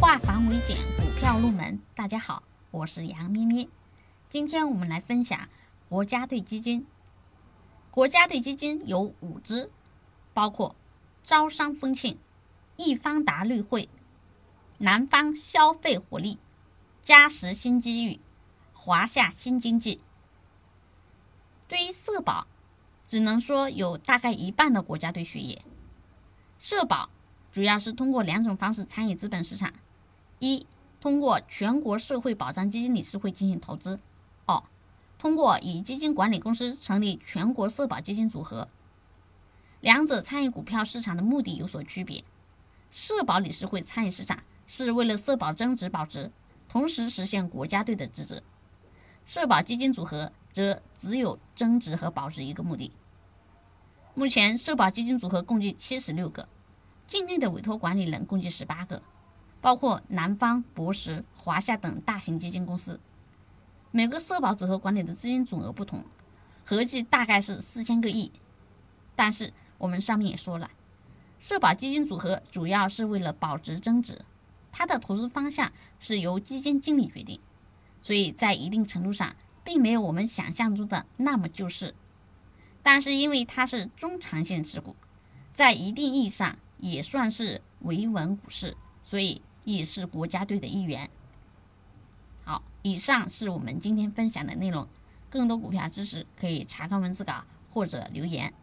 化繁为简，股票入门。大家好，我是杨咩咩。今天我们来分享国家队基金。国家队基金有五只，包括招商丰庆、易方达绿汇、南方消费活力、嘉实新机遇、华夏新经济。对于社保，只能说有大概一半的国家队血液。社保主要是通过两种方式参与资本市场：一、通过全国社会保障基金理事会进行投资；二、通过以基金管理公司成立全国社保基金组合。两者参与股票市场的目的有所区别。社保理事会参与市场是为了社保增值保值，同时实现国家队的职责；社保基金组合则只有增值和保值一个目的。目前，社保基金组合共计七十六个，境内的委托管理人共计十八个，包括南方、博时、华夏等大型基金公司。每个社保组合管理的资金总额不同，合计大概是四千个亿。但是我们上面也说了，社保基金组合主要是为了保值增值，它的投资方向是由基金经理决定，所以在一定程度上，并没有我们想象中的那么救市。但是因为它是中长线持股，在一定意义上也算是维稳股市，所以也是国家队的一员。好，以上是我们今天分享的内容，更多股票知识可以查看文字稿或者留言。